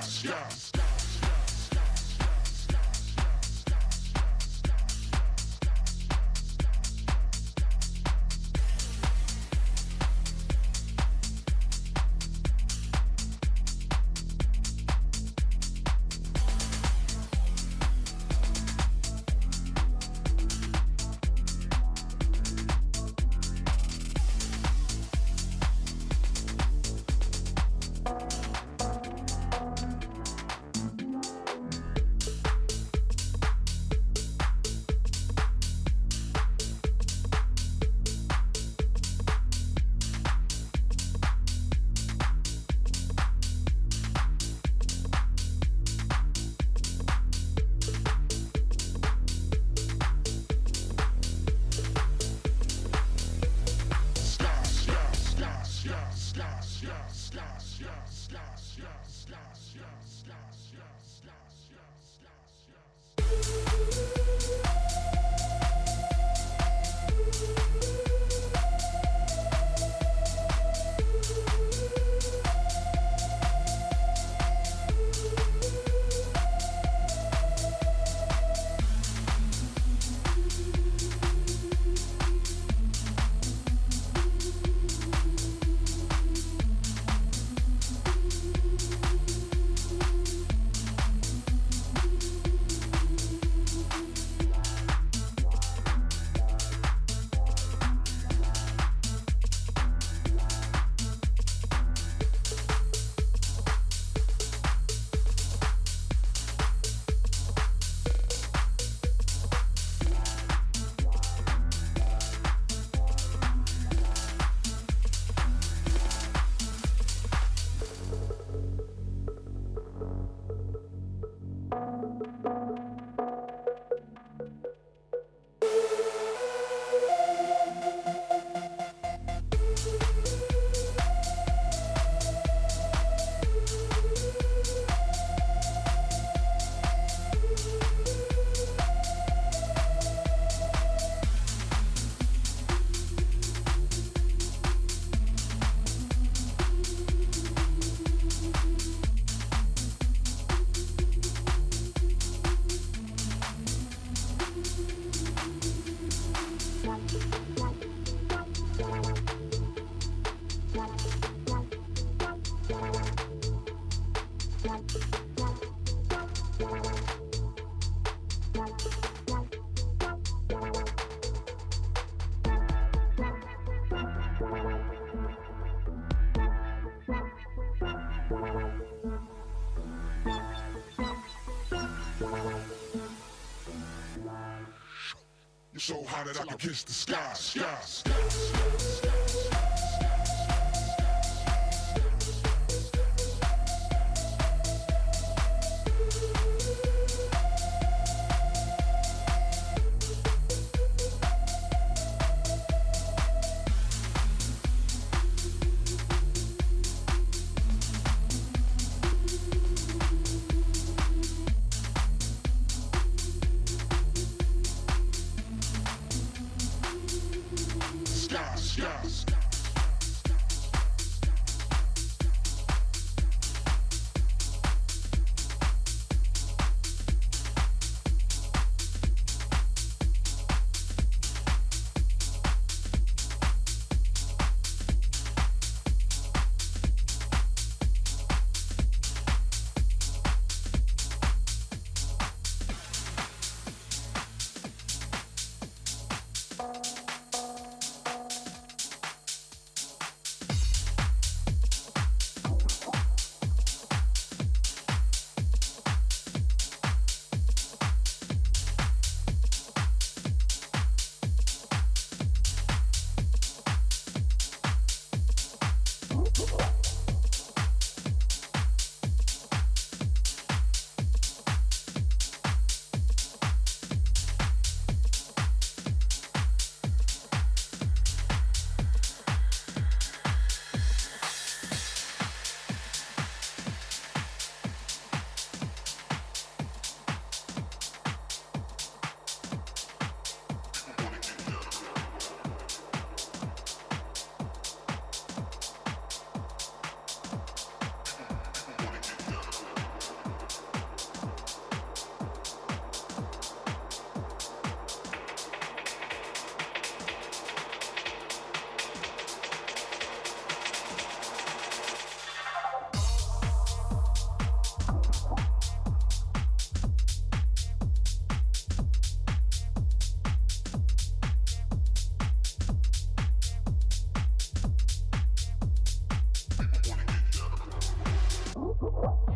sky. Hot that I can kiss the sky, sky, What?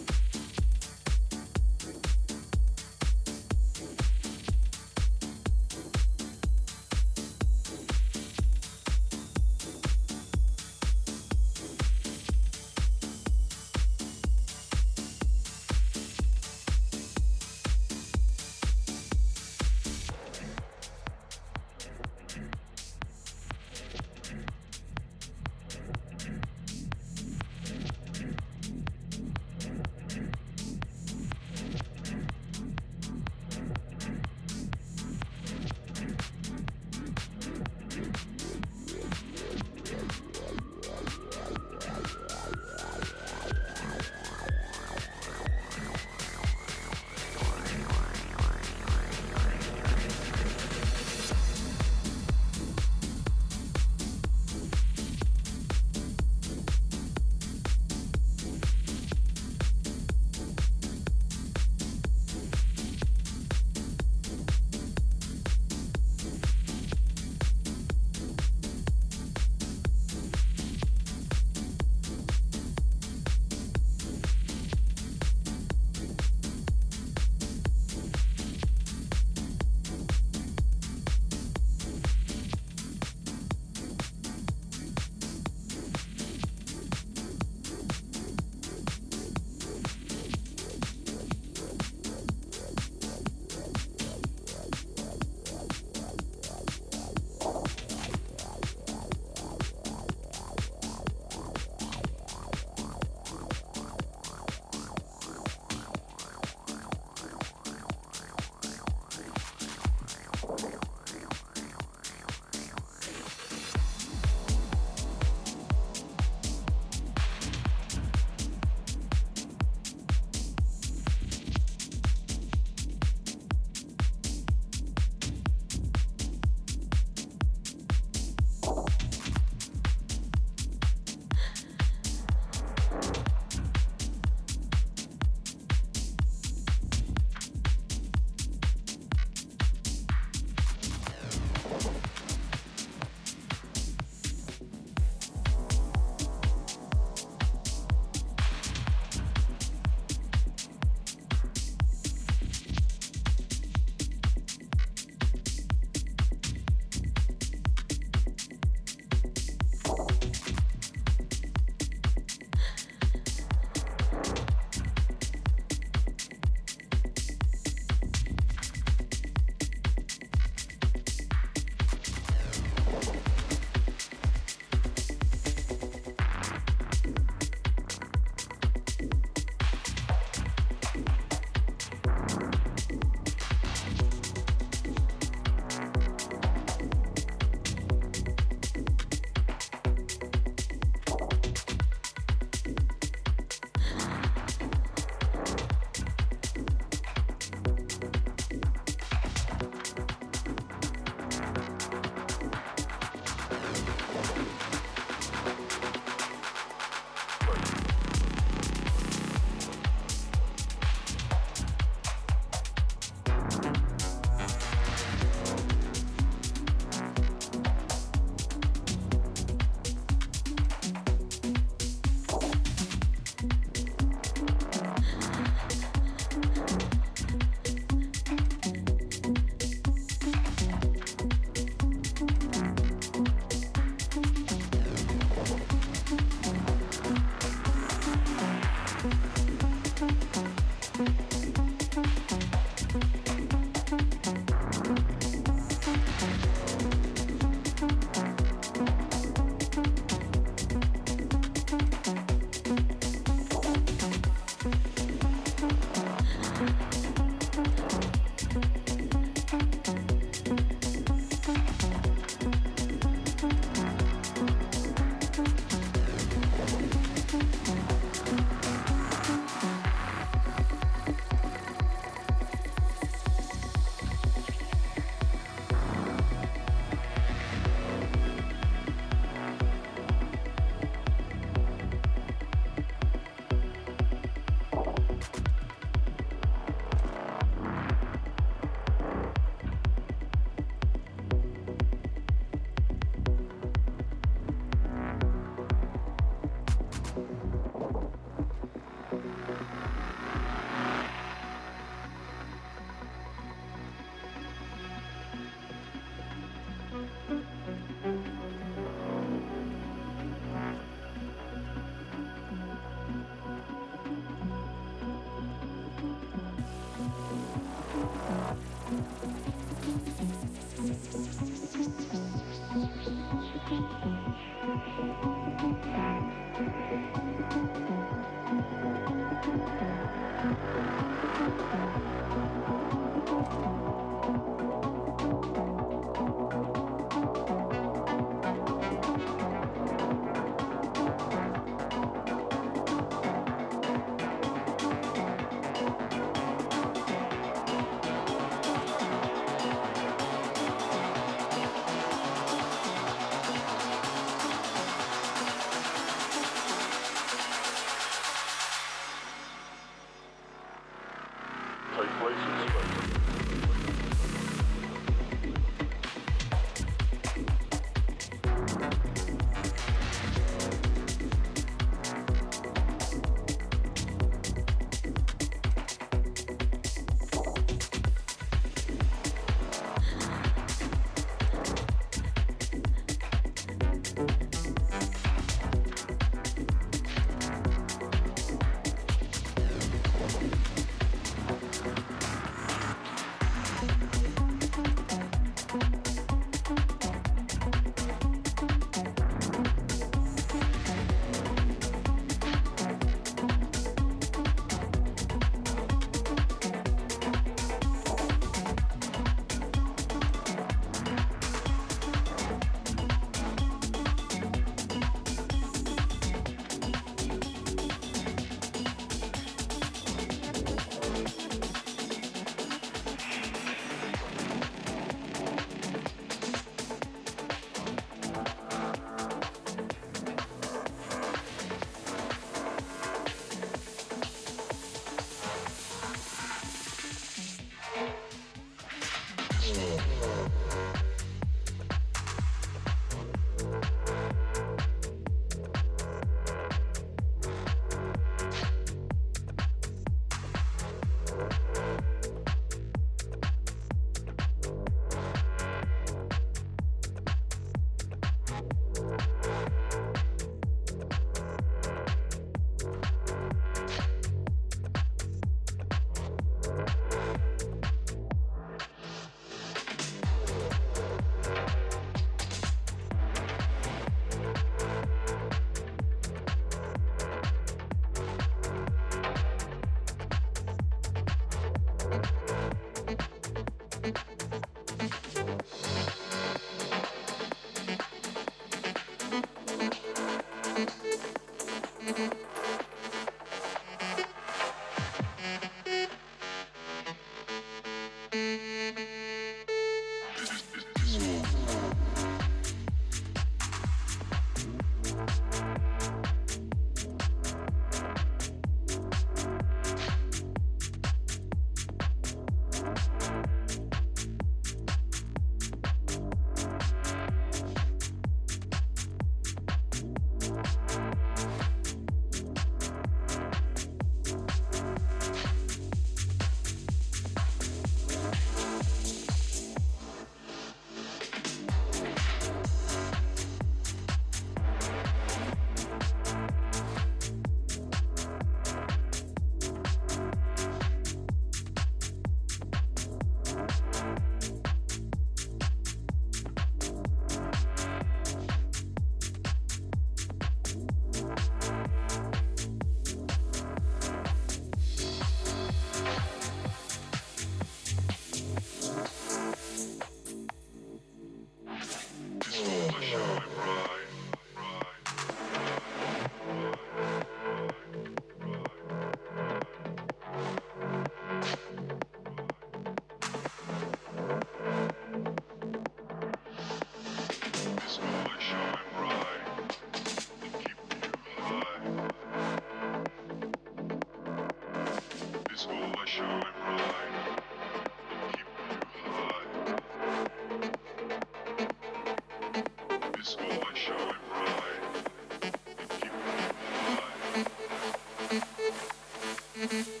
This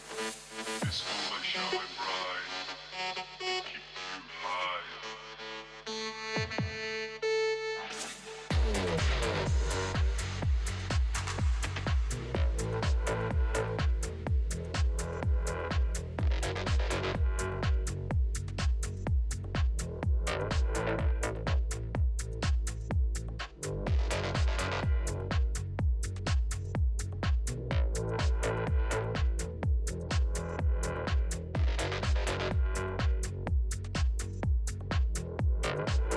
you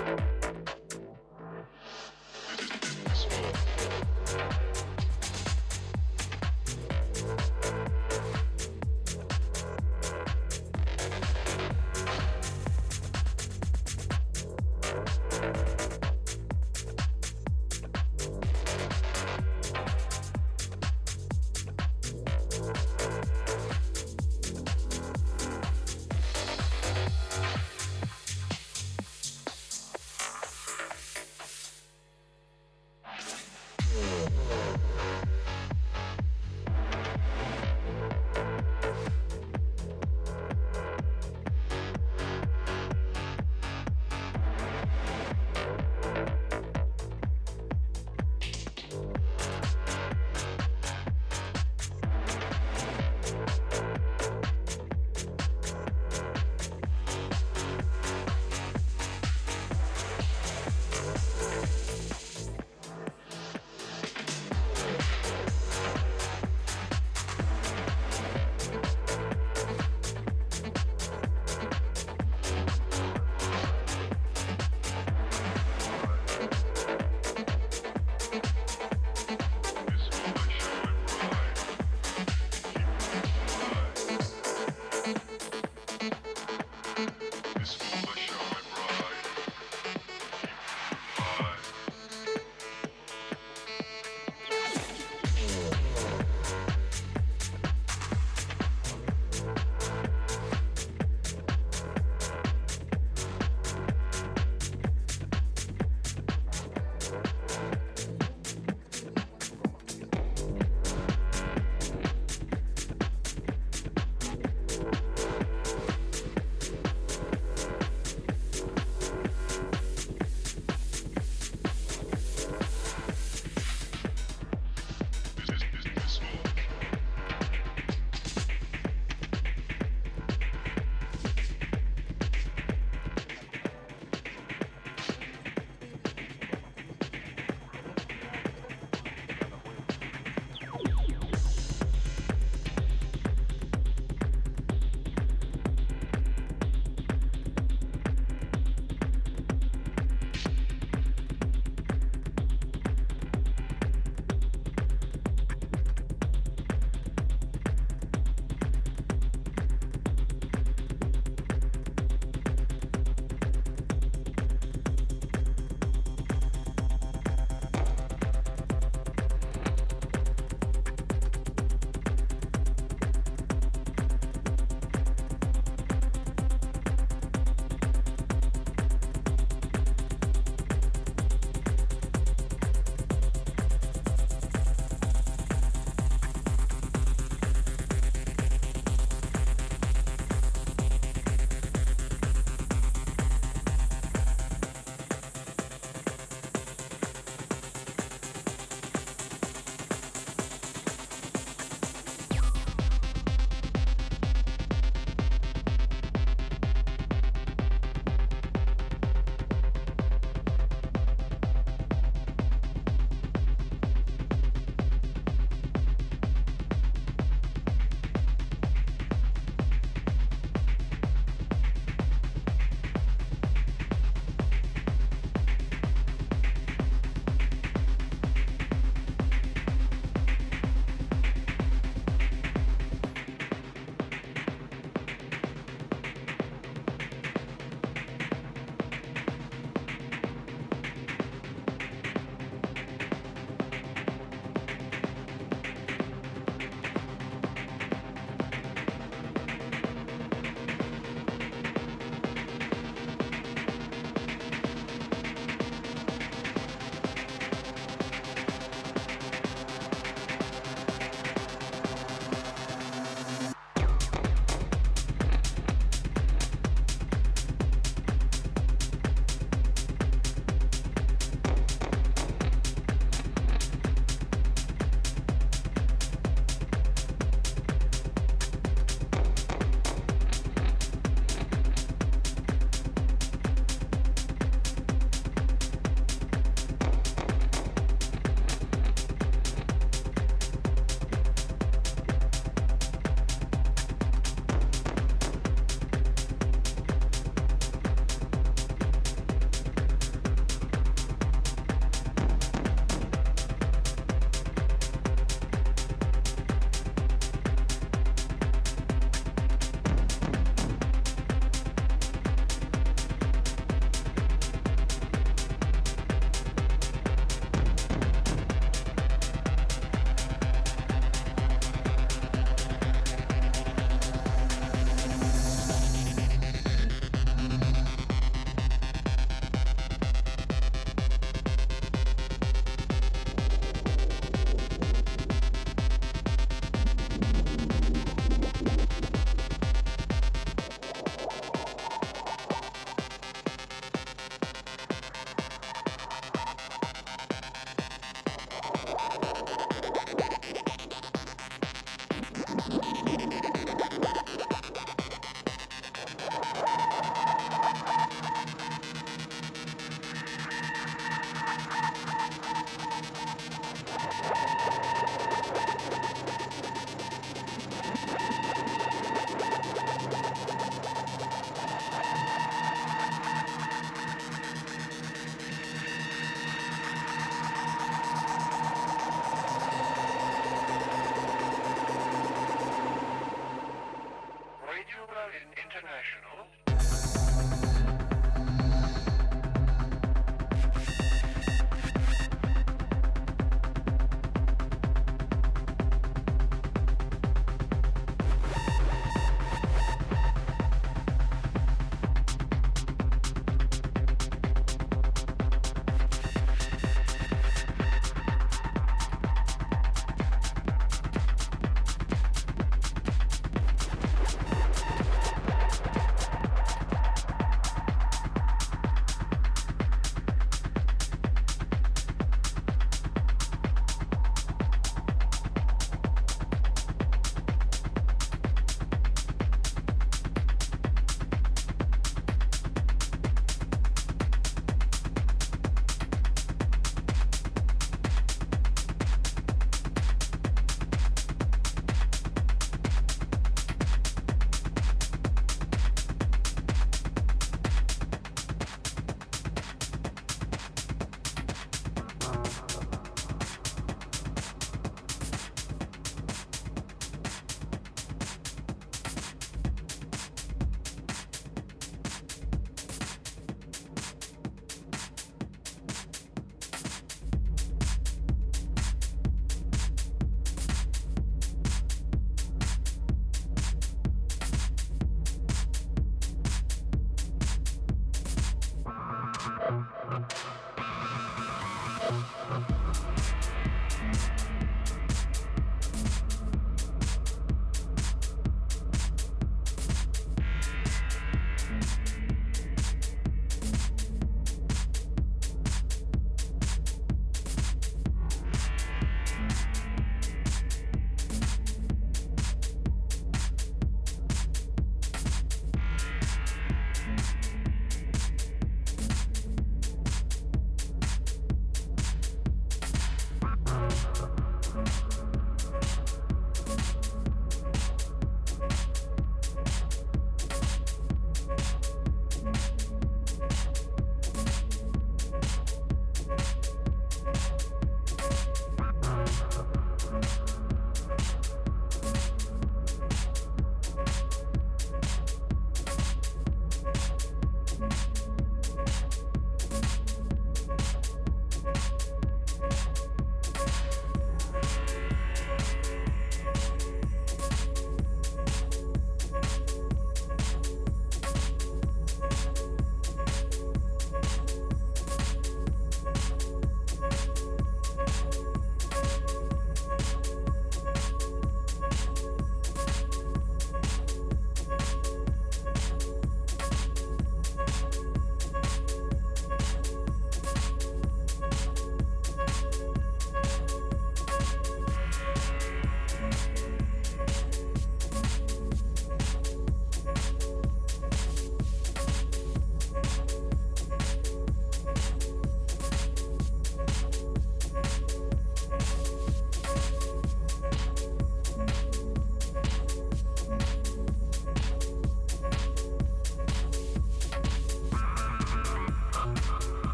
Bye.